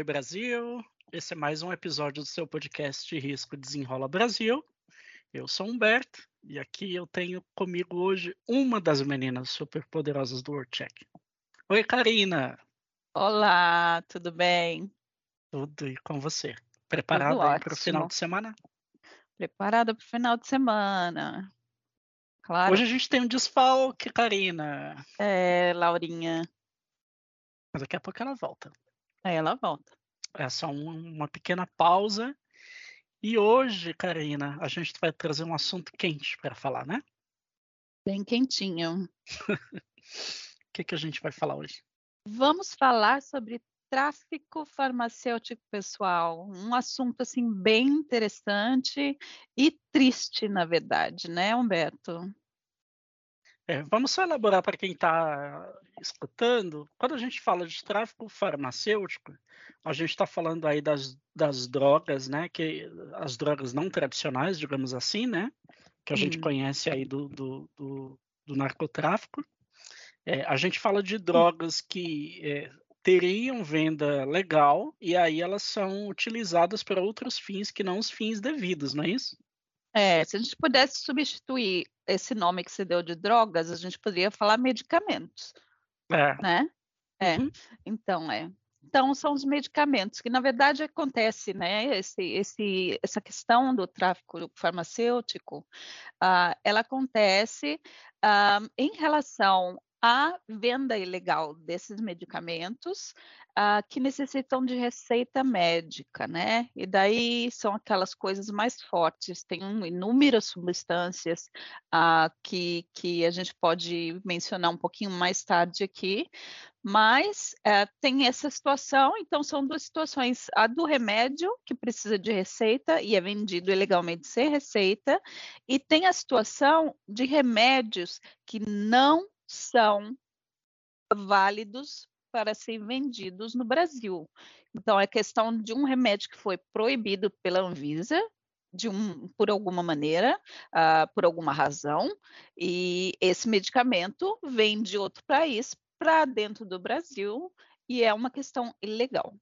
Oi Brasil, esse é mais um episódio do seu podcast Risco Desenrola Brasil. Eu sou Humberto e aqui eu tenho comigo hoje uma das meninas superpoderosas do WordCheck. Oi Karina! Olá, tudo bem? Tudo e com você? Preparada para o final de semana? Preparada para o final de semana. Claro. Hoje a gente tem um desfalque, Karina. É, Laurinha. Mas daqui a pouco ela volta. Aí ela volta. É só um, uma pequena pausa. E hoje, Karina, a gente vai trazer um assunto quente para falar, né? Bem quentinho. O que, que a gente vai falar hoje? Vamos falar sobre tráfico farmacêutico pessoal, um assunto assim bem interessante e triste, na verdade, né, Humberto? É, vamos só elaborar para quem está escutando. Quando a gente fala de tráfico farmacêutico, a gente está falando aí das, das drogas, né? Que as drogas não tradicionais, digamos assim, né? Que a gente hum. conhece aí do, do, do, do narcotráfico. É, a gente fala de drogas que é, teriam venda legal e aí elas são utilizadas para outros fins que não os fins devidos, não é isso? É, se a gente pudesse substituir esse nome que você deu de drogas, a gente poderia falar medicamentos. É. Né? É. Uhum. Então, é. Então, são os medicamentos, que na verdade acontece, né? Esse, esse, essa questão do tráfico farmacêutico, uh, ela acontece uh, em relação à venda ilegal desses medicamentos uh, que necessitam de receita médica, né? E daí são aquelas coisas mais fortes, tem inúmeras substâncias uh, que, que a gente pode mencionar um pouquinho mais tarde aqui, mas uh, tem essa situação, então são duas situações: a do remédio, que precisa de receita e é vendido ilegalmente sem receita, e tem a situação de remédios que não são válidos para serem vendidos no Brasil. Então, é questão de um remédio que foi proibido pela Anvisa, de um, por alguma maneira, uh, por alguma razão, e esse medicamento vem de outro país para dentro do Brasil e é uma questão ilegal.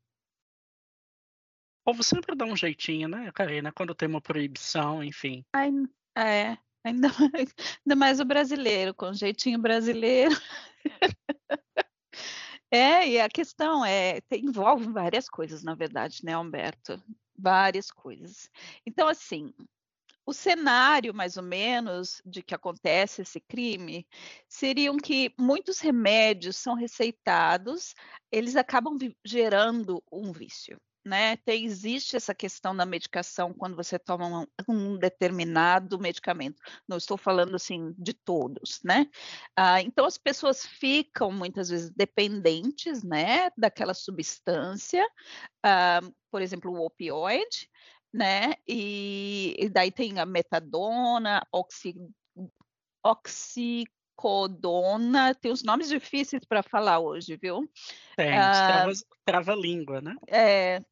O povo sempre dá um jeitinho, né, Karina, quando tem uma proibição, enfim. Ai, é, Ainda mais, ainda mais o brasileiro, com jeitinho brasileiro. É, e a questão é, tem, envolve várias coisas, na verdade, né, Humberto? Várias coisas. Então, assim, o cenário, mais ou menos, de que acontece esse crime, seriam que muitos remédios são receitados, eles acabam gerando um vício né? Tem, existe essa questão da medicação quando você toma um, um, determinado medicamento. Não estou falando assim de todos, né? Ah, então as pessoas ficam muitas vezes dependentes, né, daquela substância, ah, por exemplo, o opioide, né? E, e daí tem a metadona, oxi, oxicodona, tem os nomes difíceis para falar hoje, viu? Tem, ah, trava-língua, né? É,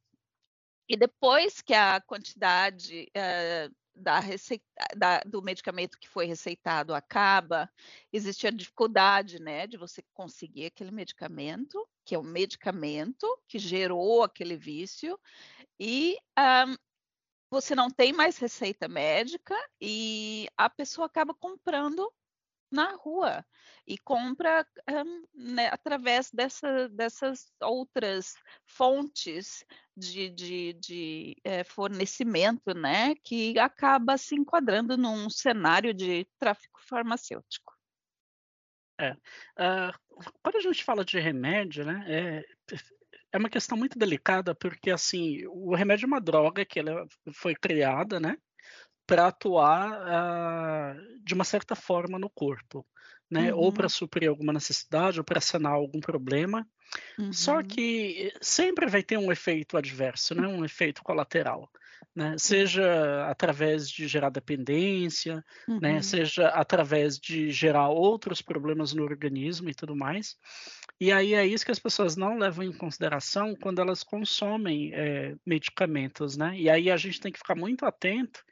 e depois que a quantidade uh, da receita, da, do medicamento que foi receitado acaba, existe a dificuldade, né, de você conseguir aquele medicamento, que é o medicamento que gerou aquele vício, e um, você não tem mais receita médica e a pessoa acaba comprando na rua e compra um, né, através dessa, dessas outras fontes de, de, de é, fornecimento, né, que acaba se enquadrando num cenário de tráfico farmacêutico. É. Uh, quando a gente fala de remédio, né, é, é uma questão muito delicada porque assim o remédio é uma droga que ela foi criada, né, para atuar uh, de uma certa forma no corpo, né? Uhum. Ou para suprir alguma necessidade, ou para sanar algum problema. Uhum. Só que sempre vai ter um efeito adverso, né? Um efeito colateral, né? Seja através de gerar dependência, né? uhum. né? Seja através de gerar outros problemas no organismo e tudo mais. E aí é isso que as pessoas não levam em consideração quando elas consomem é, medicamentos, né? E aí a gente tem que ficar muito atento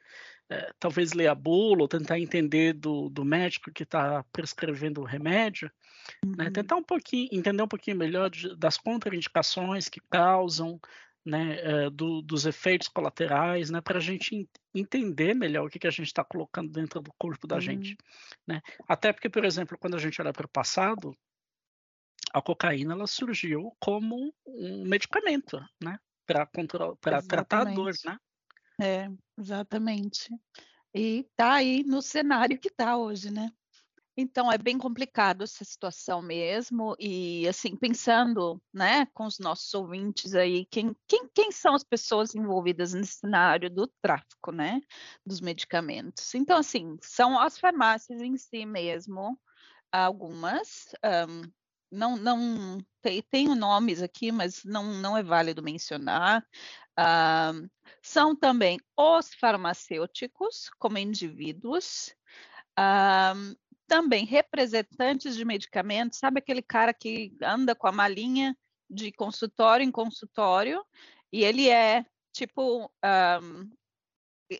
é, talvez ler a bula ou tentar entender do, do médico que está prescrevendo o remédio, né, uhum. né? tentar um pouquinho, entender um pouquinho melhor de, das contraindicações que causam, né, é, do, dos efeitos colaterais, né, para a gente entender melhor o que, que a gente está colocando dentro do corpo da uhum. gente. Né? Até porque, por exemplo, quando a gente olha para o passado, a cocaína ela surgiu como um medicamento, né, para tratar a dor, né? É, exatamente. E está aí no cenário que está hoje, né? Então é bem complicado essa situação mesmo e assim pensando, né, com os nossos ouvintes aí, quem, quem, quem são as pessoas envolvidas nesse cenário do tráfico, né, dos medicamentos? Então assim são as farmácias em si mesmo, algumas um, não, não tem, tenho nomes aqui, mas não, não é válido mencionar. Uh, são também os farmacêuticos, como indivíduos, uh, também representantes de medicamentos, sabe aquele cara que anda com a malinha de consultório em consultório e ele é tipo um,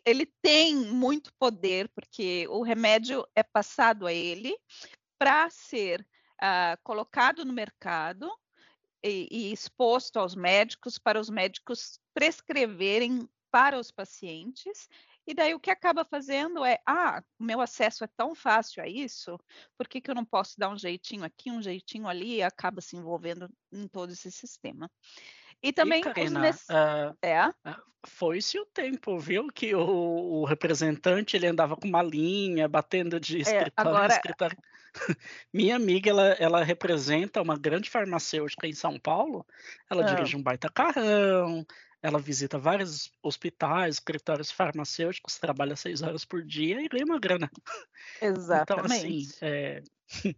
ele tem muito poder porque o remédio é passado a ele para ser uh, colocado no mercado e, e exposto aos médicos para os médicos prescreverem para os pacientes e daí o que acaba fazendo é, ah, o meu acesso é tão fácil a isso, por que, que eu não posso dar um jeitinho aqui, um jeitinho ali, e acaba se envolvendo em todo esse sistema. E também. E, Karina, nesse... uh, é? Uh, foi-se o tempo, viu? Que o, o, representante ele andava com uma linha, batendo de escritório é, agora... escritório. Minha amiga, ela, ela representa uma grande farmacêutica em São Paulo. Ela ah. dirige um baita carrão, ela visita vários hospitais, escritórios farmacêuticos, trabalha seis horas por dia e ganha uma grana. Exatamente. Então, assim, é...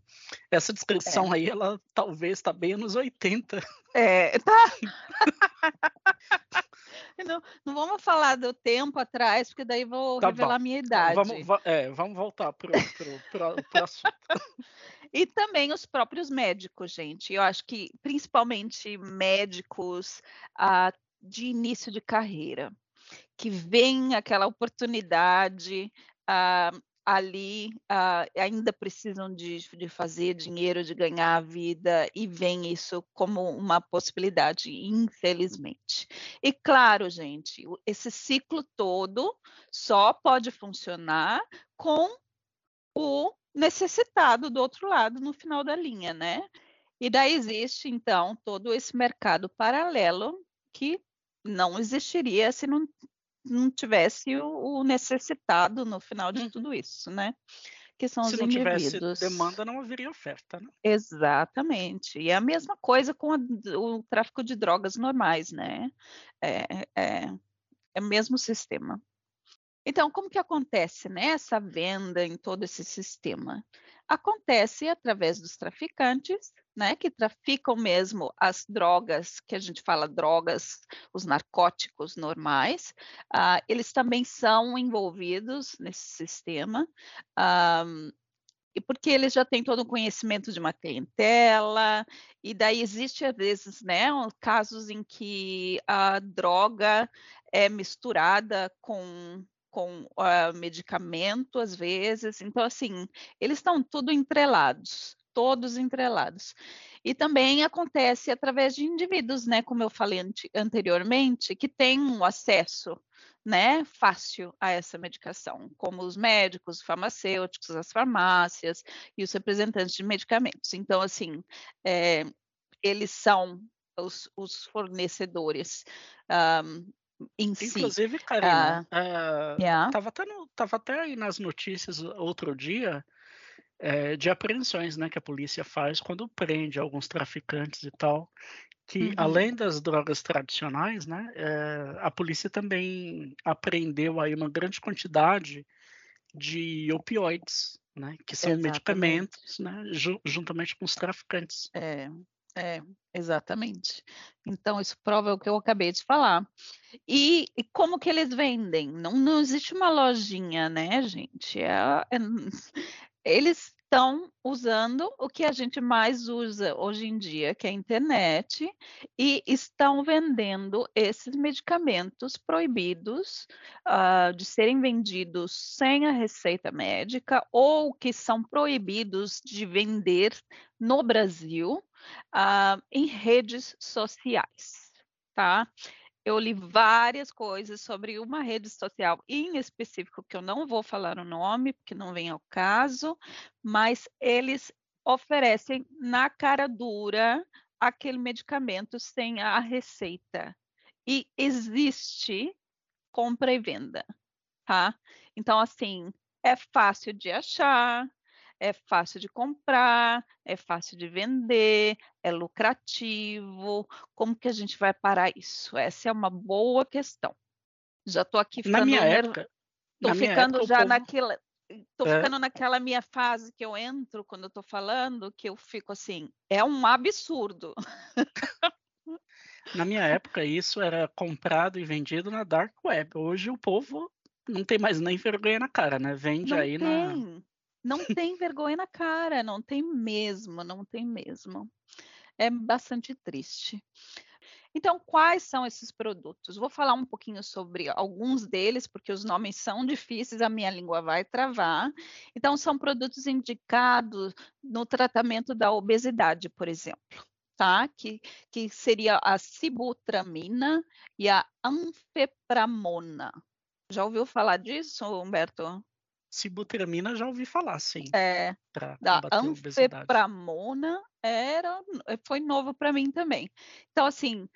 essa descrição é. aí, ela talvez está bem nos 80. É, tá. Não, não, vamos falar do tempo atrás, porque daí vou tá revelar bom. minha idade. Vamos, é, vamos voltar para o assunto. E também os próprios médicos, gente. Eu acho que principalmente médicos, ah, de início de carreira, que vem aquela oportunidade uh, ali, uh, ainda precisam de, de fazer dinheiro, de ganhar a vida, e vem isso como uma possibilidade, infelizmente. E claro, gente, esse ciclo todo só pode funcionar com o necessitado do outro lado no final da linha, né? E daí existe, então, todo esse mercado paralelo que não existiria se não, não tivesse o, o necessitado no final de uhum. tudo isso, né? Que são se os não tivesse demanda, não haveria oferta, né? Exatamente. E é a mesma coisa com a, o tráfico de drogas normais, né? É, é, é o mesmo sistema. Então, como que acontece né, essa venda em todo esse sistema? Acontece através dos traficantes, né, que traficam mesmo as drogas, que a gente fala drogas, os narcóticos normais, uh, eles também são envolvidos nesse sistema. Um, e porque eles já têm todo o conhecimento de uma clientela, e daí existe às vezes, né, casos em que a droga é misturada com com uh, medicamento, às vezes. Então, assim, eles estão tudo entrelados, todos entrelados. E também acontece através de indivíduos, né, como eu falei anteriormente, que têm um acesso né, fácil a essa medicação, como os médicos, os farmacêuticos, as farmácias e os representantes de medicamentos. Então, assim, é, eles são os, os fornecedores um, em si. Inclusive, Karina, uh, yeah. tava, até no, tava até aí nas notícias outro dia é, de apreensões né, que a polícia faz quando prende alguns traficantes e tal. Que uhum. além das drogas tradicionais, né, é, a polícia também apreendeu aí uma grande quantidade de opioides, né, que são Exatamente. medicamentos, né, juntamente com os traficantes. É, é, exatamente. Então, isso prova o que eu acabei de falar. E, e como que eles vendem? Não, não existe uma lojinha, né, gente? É, é, eles estão usando o que a gente mais usa hoje em dia, que é a internet, e estão vendendo esses medicamentos proibidos uh, de serem vendidos sem a receita médica ou que são proibidos de vender no Brasil uh, em redes sociais, tá? Eu li várias coisas sobre uma rede social em específico, que eu não vou falar o nome, porque não vem ao caso, mas eles oferecem na cara dura aquele medicamento sem a receita. E existe compra e venda, tá? Então, assim, é fácil de achar, é fácil de comprar, é fácil de vender, é lucrativo. Como que a gente vai parar isso? Essa é uma boa questão. Já estou aqui ficando. Na minha época. Estou ficando época, já povo... naquela. Estou é. ficando naquela minha fase que eu entro quando eu estou falando, que eu fico assim, é um absurdo. Na minha época, isso era comprado e vendido na Dark Web. Hoje o povo não tem mais nem vergonha na cara, né? Vende não aí tem. na não tem vergonha na cara, não tem mesmo, não tem mesmo. É bastante triste. Então, quais são esses produtos? Vou falar um pouquinho sobre alguns deles, porque os nomes são difíceis, a minha língua vai travar. Então, são produtos indicados no tratamento da obesidade, por exemplo, tá? Que, que seria a sibutramina e a anfepramona. Já ouviu falar disso, Humberto? Sibutramina já ouvi falar, sim. É, da anfepramona era, eh, foi novo para mim também. Então, assim,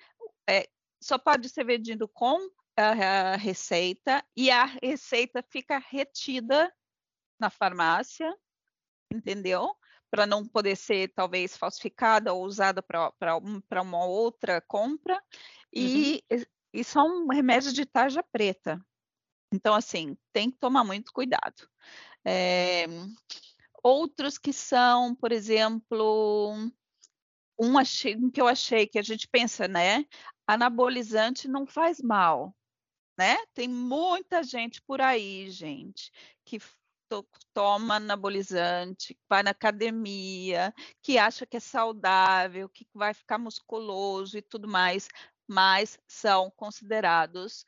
é, só pode ser vendido com a, a receita e a receita fica retida na farmácia, entendeu? Para não poder ser talvez falsificada ou usada para uma outra compra. E, uhum. e são remédios de tarja preta. Então, assim, tem que tomar muito cuidado. É, outros que são, por exemplo, um, achei, um que eu achei que a gente pensa, né? Anabolizante não faz mal, né? Tem muita gente por aí, gente, que to toma anabolizante, vai na academia, que acha que é saudável, que vai ficar musculoso e tudo mais, mas são considerados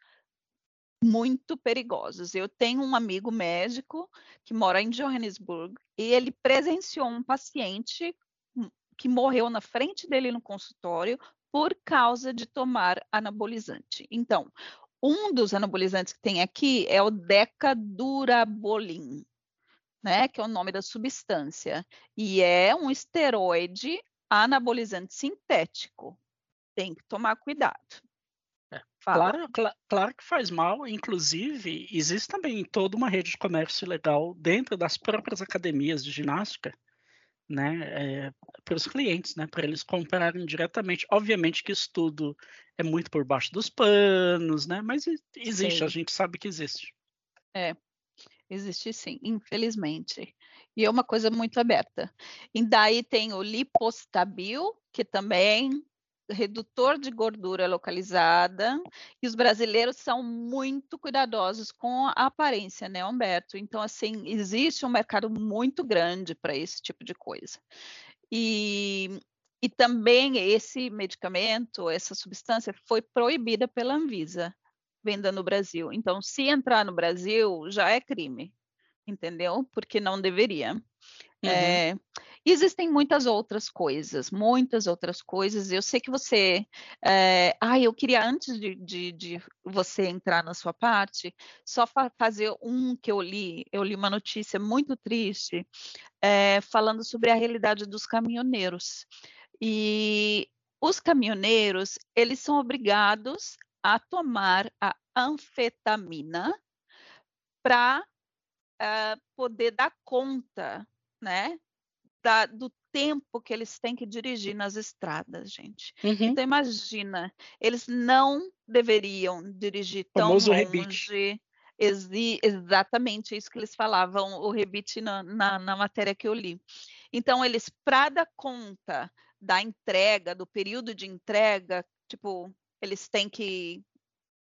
muito perigosos. Eu tenho um amigo médico que mora em Johannesburg e ele presenciou um paciente que morreu na frente dele no consultório por causa de tomar anabolizante. Então, um dos anabolizantes que tem aqui é o decadurabolin, né, que é o nome da substância, e é um esteroide anabolizante sintético. Tem que tomar cuidado. Claro, cl claro que faz mal, inclusive existe também toda uma rede de comércio legal dentro das próprias academias de ginástica, né, é, para os clientes, né, para eles comprarem diretamente. Obviamente que isso tudo é muito por baixo dos panos, né, mas existe, sim. a gente sabe que existe. É, existe sim, infelizmente. E é uma coisa muito aberta. E daí tem o lipostabil, que também redutor de gordura localizada, e os brasileiros são muito cuidadosos com a aparência, né, Humberto? Então, assim, existe um mercado muito grande para esse tipo de coisa. E, e também esse medicamento, essa substância, foi proibida pela Anvisa, venda no Brasil. Então, se entrar no Brasil, já é crime, entendeu? Porque não deveria. Uhum. É, existem muitas outras coisas, muitas outras coisas. Eu sei que você. É, ah, eu queria, antes de, de, de, você entrar na sua parte, só fa fazer um que eu li. Eu li uma notícia muito triste é, falando sobre a realidade dos caminhoneiros. E os caminhoneiros, eles são obrigados a tomar a anfetamina para uh, poder dar conta né, da, do tempo que eles têm que dirigir nas estradas, gente. Uhum. Então imagina, eles não deveriam dirigir tão longe. Rebite. Exatamente isso que eles falavam, o rebite na, na, na matéria que eu li. Então, eles, para dar conta da entrega, do período de entrega, tipo, eles têm que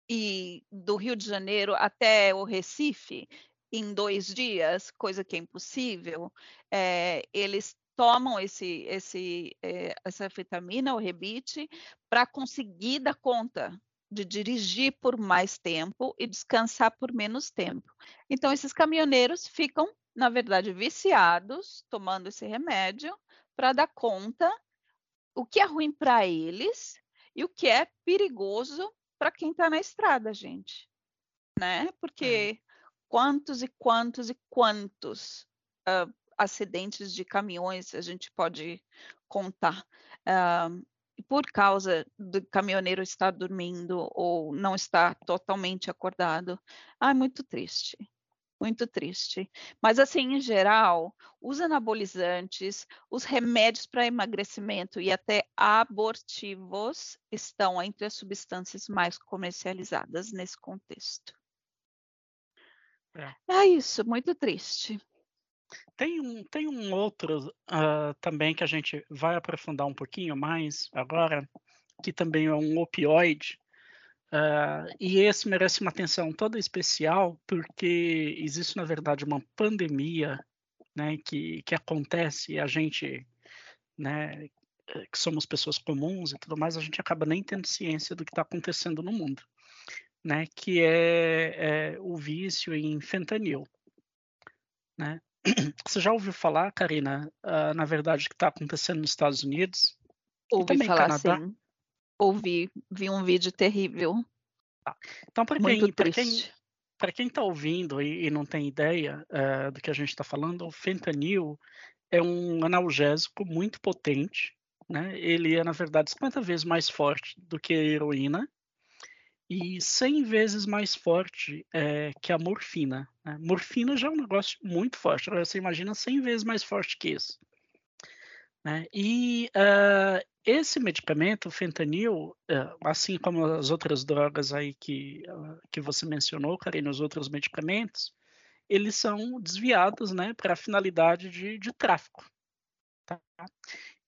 ir do Rio de Janeiro até o Recife, em dois dias, coisa que é impossível, é, eles tomam esse, esse, é, essa vitamina, o rebite, para conseguir dar conta de dirigir por mais tempo e descansar por menos tempo. Então, esses caminhoneiros ficam, na verdade, viciados, tomando esse remédio, para dar conta o que é ruim para eles e o que é perigoso para quem está na estrada, gente. Né? Porque é. Quantos e quantos e quantos uh, acidentes de caminhões a gente pode contar? Uh, por causa do caminhoneiro estar dormindo ou não estar totalmente acordado. Ah, muito triste muito triste. Mas, assim, em geral, os anabolizantes, os remédios para emagrecimento e até abortivos estão entre as substâncias mais comercializadas nesse contexto. É, é isso, muito triste. Tem um, tem um outro uh, também que a gente vai aprofundar um pouquinho mais agora, que também é um opioide, Uh, e esse merece uma atenção toda especial, porque existe, na verdade, uma pandemia né, que, que acontece e a gente, né, que somos pessoas comuns e tudo mais, a gente acaba nem tendo ciência do que está acontecendo no mundo, né, que é, é, o vício em fentanil. Né? Você já ouviu falar, Karina, uh, na verdade, que está acontecendo nos Estados Unidos? Ouvi falar, Canadá? sim ouvi, vi um vídeo terrível. Tá. Então, para quem, para quem, quem está ouvindo e, e, não tem ideia uh, do que a gente está falando, o fentanil é um analgésico muito potente, né? Ele é na verdade 50 vezes mais forte do que a heroína e 100 vezes mais forte é, que a morfina. Né? Morfina já é um negócio muito forte. Você imagina 100 vezes mais forte que isso. Né? E uh, esse medicamento, o fentanil, uh, assim como as outras drogas aí que, uh, que você mencionou, Karine, os outros medicamentos, eles são desviados né, para a finalidade de, de tráfico. Tá?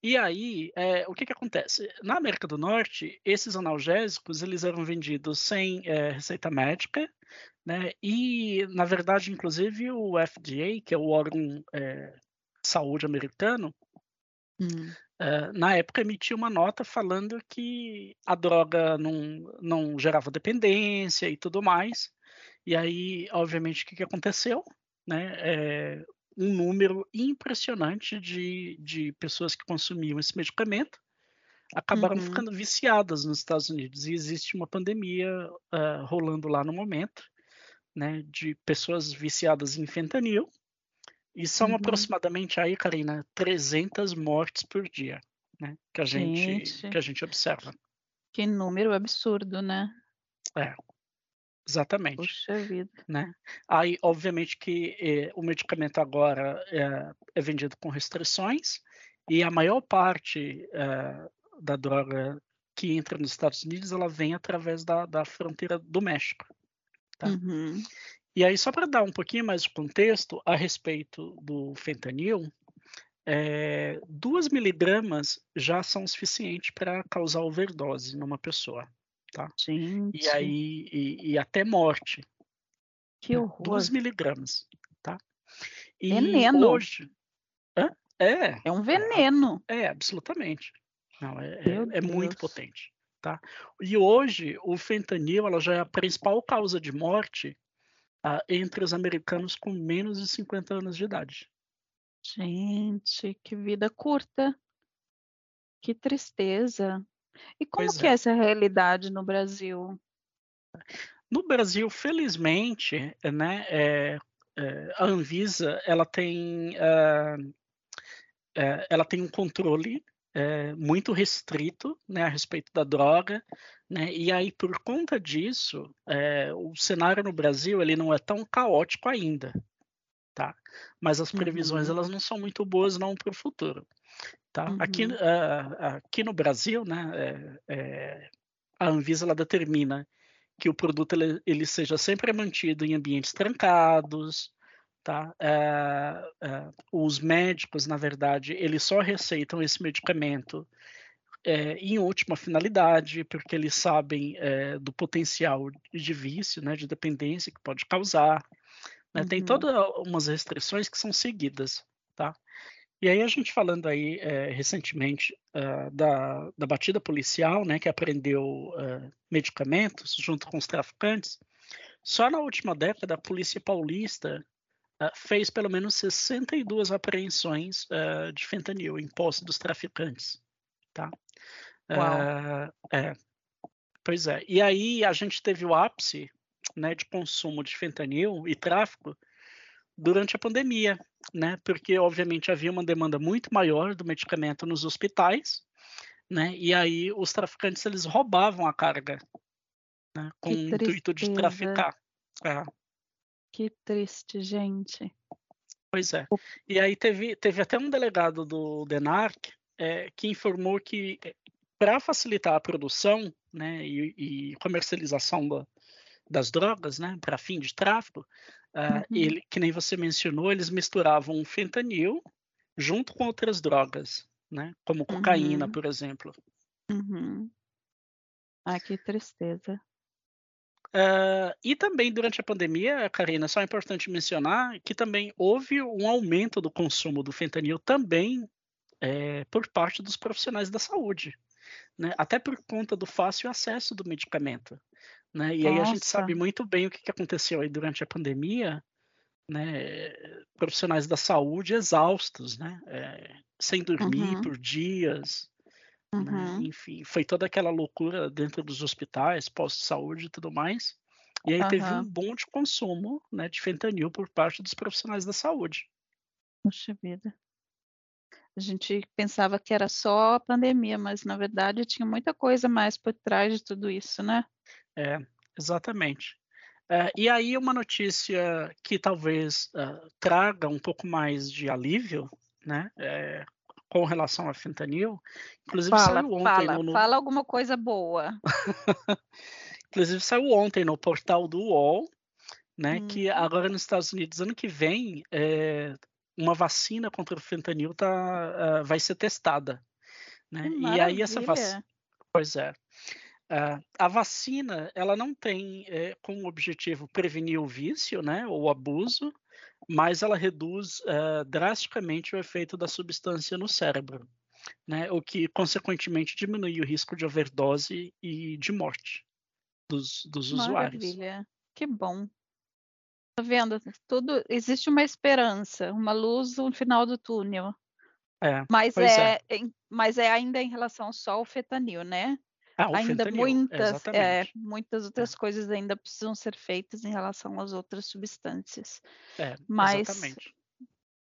E aí, é, o que, que acontece? Na América do Norte, esses analgésicos eles eram vendidos sem é, receita médica, né? E, na verdade, inclusive o FDA, que é o órgão é, saúde americano, Hum. Uh, na época emitiu uma nota falando que a droga não, não gerava dependência e tudo mais. E aí, obviamente, o que, que aconteceu? Né? É, um número impressionante de, de pessoas que consumiam esse medicamento acabaram uhum. ficando viciadas nos Estados Unidos. E existe uma pandemia uh, rolando lá no momento, né, de pessoas viciadas em fentanil, e são uhum. aproximadamente aí, Karina, 300 mortes por dia, né? Que a gente, gente, que a gente observa. Que número absurdo, né? É. Exatamente. Puxa vida. Né? Aí, obviamente, que eh, o medicamento agora é, é, vendido com restrições e a maior parte eh, da droga que entra nos Estados Unidos ela vem através da, da fronteira do México. Tá? Uhum. E aí, só para dar um pouquinho mais de contexto a respeito do fentanil, é, duas miligramas já são suficientes para causar overdose numa pessoa, tá? Gente. E aí, e, e até morte. Que né? horror. Duas miligramas, tá? E veneno. Hoje, Hã? é. É um veneno. É, absolutamente. Não, é, é, é muito potente, tá? E hoje o fentanil, ela já é a principal causa de morte uh, entre os americanos com menos de 50 anos de idade. Gente, que vida curta. Que tristeza. E como pois que é. é essa realidade no Brasil? No Brasil, felizmente, né, é, é, a Anvisa ela tem, uh, ela tem um controle é, muito restrito né, a respeito da droga, né, e aí por conta disso é, o cenário no Brasil ele não é tão caótico ainda, tá? Mas as previsões uhum. elas não são muito boas não para o futuro, tá? Uhum. Aqui, uh, aqui no Brasil, né, é, a Anvisa ela determina que o produto ele, ele seja sempre mantido em ambientes trancados, Tá? É, é, os médicos, na verdade, eles só receitam esse medicamento é, em última finalidade, porque eles sabem do potencial de vício, né, de dependência que pode causar. Né? Uhum. Tem todas umas restrições que são seguidas, tá? E aí a gente falando aí é, recentemente uh, da, da batida policial, né, que apreendeu uh, medicamentos junto com os traficantes, só na última década a polícia paulista uh, fez pelo menos 62 apreensões de fentanil em posse dos traficantes, tá? Uau. é, pois é. E aí a gente teve o ápice né, de consumo de fentanil e tráfico durante a pandemia, né? Porque obviamente havia uma demanda muito maior do medicamento nos hospitais, né? E aí os traficantes eles roubavam a carga, né? Com o intuito de traficar. É. Que triste, gente. Pois é. E aí teve, teve até um delegado do DENARC é, que informou que é, para facilitar a produção né, e, e comercialização da, das drogas, né, para fim de tráfico, Uh, uhum. ele, que nem você mencionou, eles misturavam fentanil junto com outras drogas, né? Como cocaína, uhum. por exemplo. Uhum. Ai, que tristeza. Uh, e também durante a pandemia, Karina, só é importante mencionar que também houve um aumento do consumo do fentanil também é, por parte dos profissionais da saúde, né? até por conta do fácil acesso do medicamento. Né? E aí a gente sabe muito bem o que, que aconteceu aí durante a pandemia, né? Profissionais da saúde exaustos, né? É, sem dormir uhum. por dias, né? uhum. né? enfim, foi toda aquela loucura dentro dos hospitais, pós-saúde e tudo mais. E aí uhum. teve um bom de consumo, né, de fentanil por parte dos profissionais da saúde. Puxa vida. A gente pensava que era só a pandemia, mas na verdade tinha muita coisa mais por trás de tudo isso, né? É, exatamente. É, e aí uma notícia que talvez uh, traga um pouco mais de alívio, né, é, com relação a fentanil, inclusive fala, saiu ontem fala, no, fala alguma coisa boa. inclusive saiu ontem no portal do UOL, né, hum. que agora nos Estados Unidos ano que vem é, uma vacina contra o fentanil tá, uh, vai ser testada, né? E aí essa vacina, pois é. Uh, a vacina, ela não tem é, como objetivo prevenir o vício, né, ou o abuso, mas ela reduz uh, drasticamente o efeito da substância no cérebro, né, o que consequentemente diminui o risco de overdose e de morte dos, dos usuários. Maravilha, que bom. Tá vendo? Tudo existe uma esperança, uma luz no final do túnel. É, mas é, é, mas é ainda em relação só ao fetanil, né? Ah, ainda muitas, é, muitas é. outras é. coisas ainda precisam ser feitas em relação às outras substâncias. É, Mas, exatamente.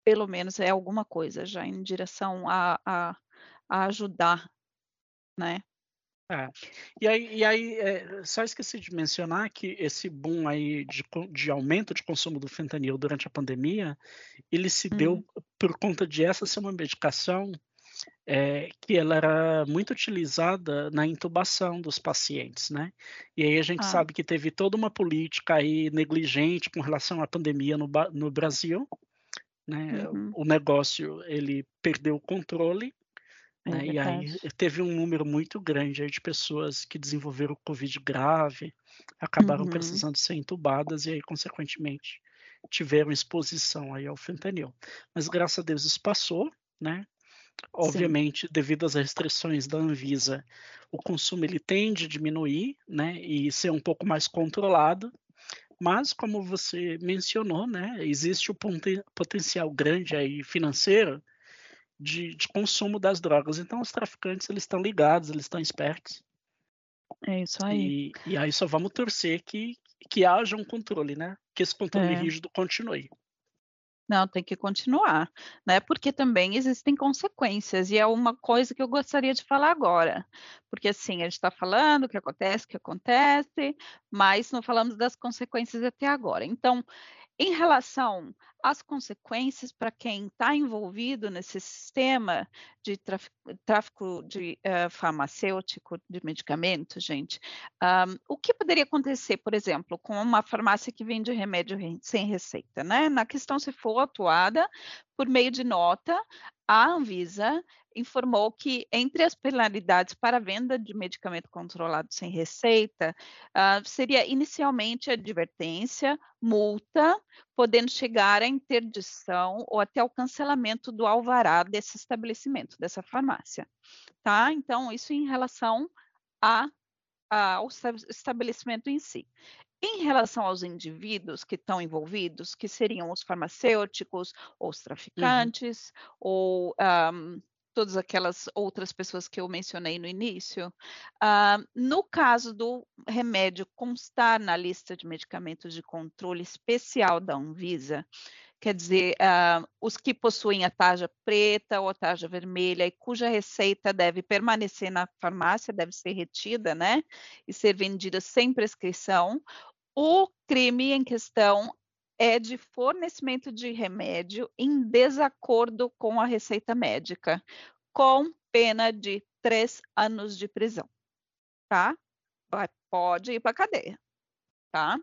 pelo menos é alguma coisa já em direção a, a, a ajudar, né? É. E aí, e aí é, só esqueci de mencionar que esse boom aí de, de, aumento de consumo do fentanil durante a pandemia, ele se hum. deu por conta de essa ser uma medicação é, que ela era muito utilizada na intubação dos pacientes, né? E aí a gente ah. sabe que teve toda uma política aí negligente com relação à pandemia no, no Brasil, né? Uhum. O negócio ele perdeu o controle, é né? E aí teve um número muito grande de pessoas que desenvolveram Covid grave, acabaram uhum. precisando ser entubadas e aí consequentemente tiveram exposição aí ao fentanil. Mas graças a Deus isso passou, né? Obviamente, Sim. devido às restrições da Anvisa, o consumo ele tende a diminuir, né, e ser um pouco mais controlado. Mas, como você mencionou, né, existe o poten potencial grande aí financeiro de, de, consumo das drogas. Então, os traficantes eles estão ligados, eles estão espertos. É isso aí. E, e aí só vamos torcer que, que haja um controle, né? Que esse controle é. rígido continue. Não, tem que continuar, né? Porque também existem consequências, e é uma coisa que eu gostaria de falar agora. Porque assim, a gente está falando o que acontece, o que acontece, mas não falamos das consequências até agora. Então, em relação às consequências para quem está envolvido nesse sistema de tráfico, de uh, farmacêutico de medicamentos, gente, um, o que poderia acontecer, por exemplo, com uma farmácia que vende remédio sem receita, né? Na questão se for atuada por meio de nota, a Anvisa informou que entre as penalidades para venda de medicamento controlado sem receita, uh, seria inicialmente advertência, multa, podendo chegar à interdição ou até o cancelamento do alvará desse estabelecimento, dessa farmácia. Tá? Então, isso em relação a, a, ao estabelecimento em si. Em relação aos indivíduos que estão envolvidos, que seriam os farmacêuticos, ou os uhum. traficantes, uhum. ou um, todas aquelas outras pessoas que eu mencionei no início, uh, no caso do remédio constar na lista de medicamentos de controle especial da Anvisa, quer dizer, uh, os que possuem a tarja preta ou a tarja vermelha e cuja receita deve permanecer na farmácia, deve ser retida, né, e ser vendida sem prescrição, o crime em questão é de fornecimento de remédio em desacordo com a receita médica, com pena de três anos de prisão, tá? Pode ir para cadeia, tá?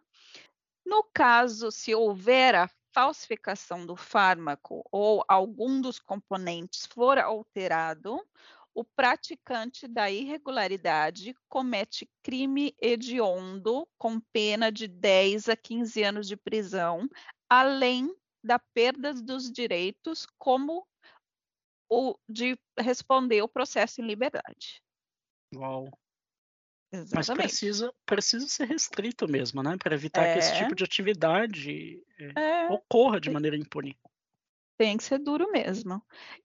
No caso, se houver a falsificação do fármaco ou algum dos componentes for alterado, o praticante da irregularidade comete crime hediondo com pena de 10 a 15 anos de prisão, além da perda dos direitos, como o de responder o processo em liberdade. Uau. Exatamente. Mas precisa, precisa ser restrito mesmo, né? Para evitar é. que esse tipo é. de atividade é, ocorra de maneira impune. Tem que ser duro mesmo.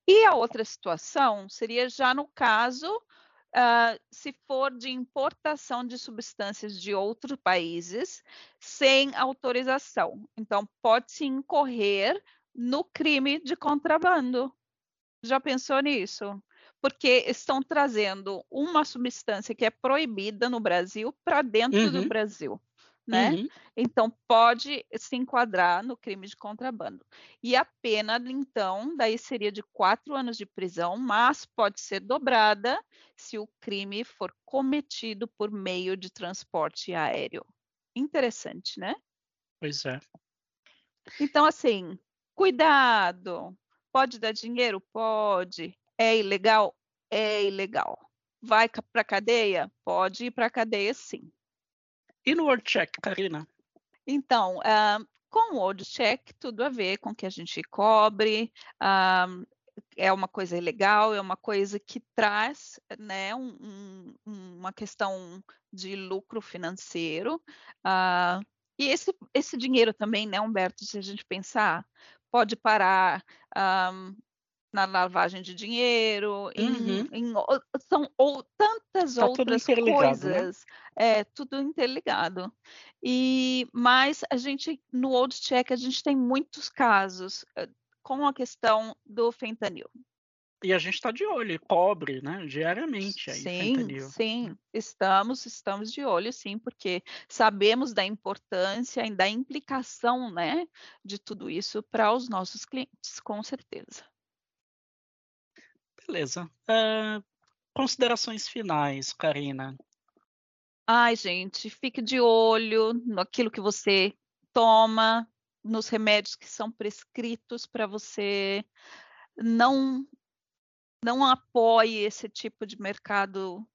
E a outra situação seria já no caso, uh, se for de importação de substâncias de outros países sem autorização. Então, pode-se incorrer no crime de contrabando. Já pensou nisso? Porque estão trazendo uma substância que é proibida no Brasil para dentro uhum. do Brasil né? Uhum. Então pode se enquadrar no crime de contrabando. E a pena, então, daí seria de quatro anos de prisão, mas pode ser dobrada se o crime for cometido por meio de transporte aéreo. Interessante, né? Pois é. Então, assim, cuidado. Pode dar dinheiro? Pode. É ilegal? É ilegal. Vai para cadeia? Pode ir para cadeia, sim. E no World Check, Karina? Então, uh, com o World Check, tudo a ver com o que a gente cobre, uh, é uma coisa legal, é uma coisa que traz né, um, um, uma questão de lucro financeiro. Uh, e esse, esse dinheiro também, né, Humberto, se a gente pensar, pode parar um, na lavagem de dinheiro, uhum. em, em, são ou, tantas tá outras né? coisas, né? é tudo interligado. E mas a gente no Old Check a gente tem muitos casos eh, com a questão do fentanil. E a gente está de olho, cobre, né, diariamente aí sim, fentanil. Sim, estamos, estamos de olho, sim, porque sabemos da importância e da implicação, né, de tudo isso para os nossos clientes, com certeza. Beleza. Uh, considerações finais, Karina. Ai, gente, fique de olho naquilo que você toma, nos remédios que são prescritos para você. Não não apoie esse tipo de mercado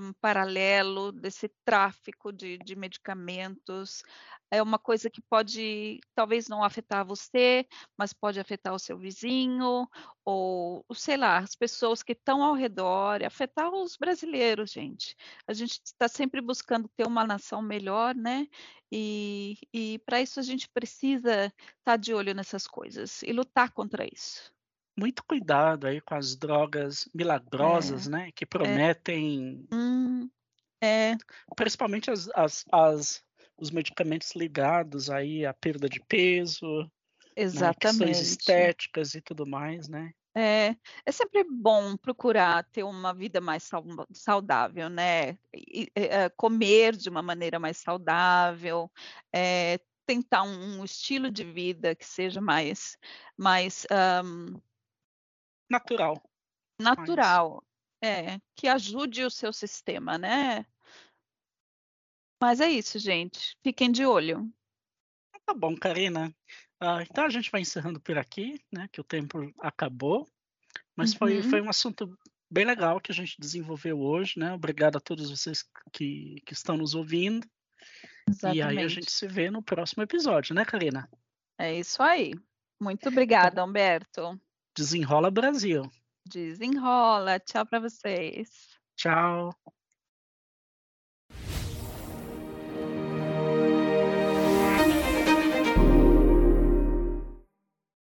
um, paralelo, desse tráfico de, de medicamentos é uma coisa que pode talvez não afetar você, mas pode afetar o seu vizinho, ou sei lá, as pessoas que estão ao redor, afetar os brasileiros, gente. A gente está sempre buscando ter uma nação melhor, né? E, e para isso a gente precisa estar tá de olho nessas coisas e lutar contra isso. Muito cuidado aí com as drogas milagrosas, é, né? Que é. prometem. É, hum, é. Principalmente as, as, as os medicamentos ligados aí à perda de peso, Exatamente. Né, questões estéticas e tudo mais, né? É, é sempre bom procurar ter uma vida mais saudável, né? E, é, comer de uma maneira mais saudável, é, tentar um, um, estilo de vida que seja mais, mais um, natural. Natural, mais. é, que ajude o seu sistema, né? Mas é isso, gente. Fiquem de olho. Tá bom, Karina. Uh, então a gente vai encerrando por aqui, né? Que o tempo acabou. Mas uhum. foi, foi um assunto bem legal que a gente desenvolveu hoje, né? Obrigado a todos vocês que, que estão nos ouvindo. Exatamente. E aí a gente se vê no próximo episódio, né, Karina? É isso aí. Muito obrigada, Humberto. Desenrola Brasil. Desenrola. Tchau para vocês. Tchau.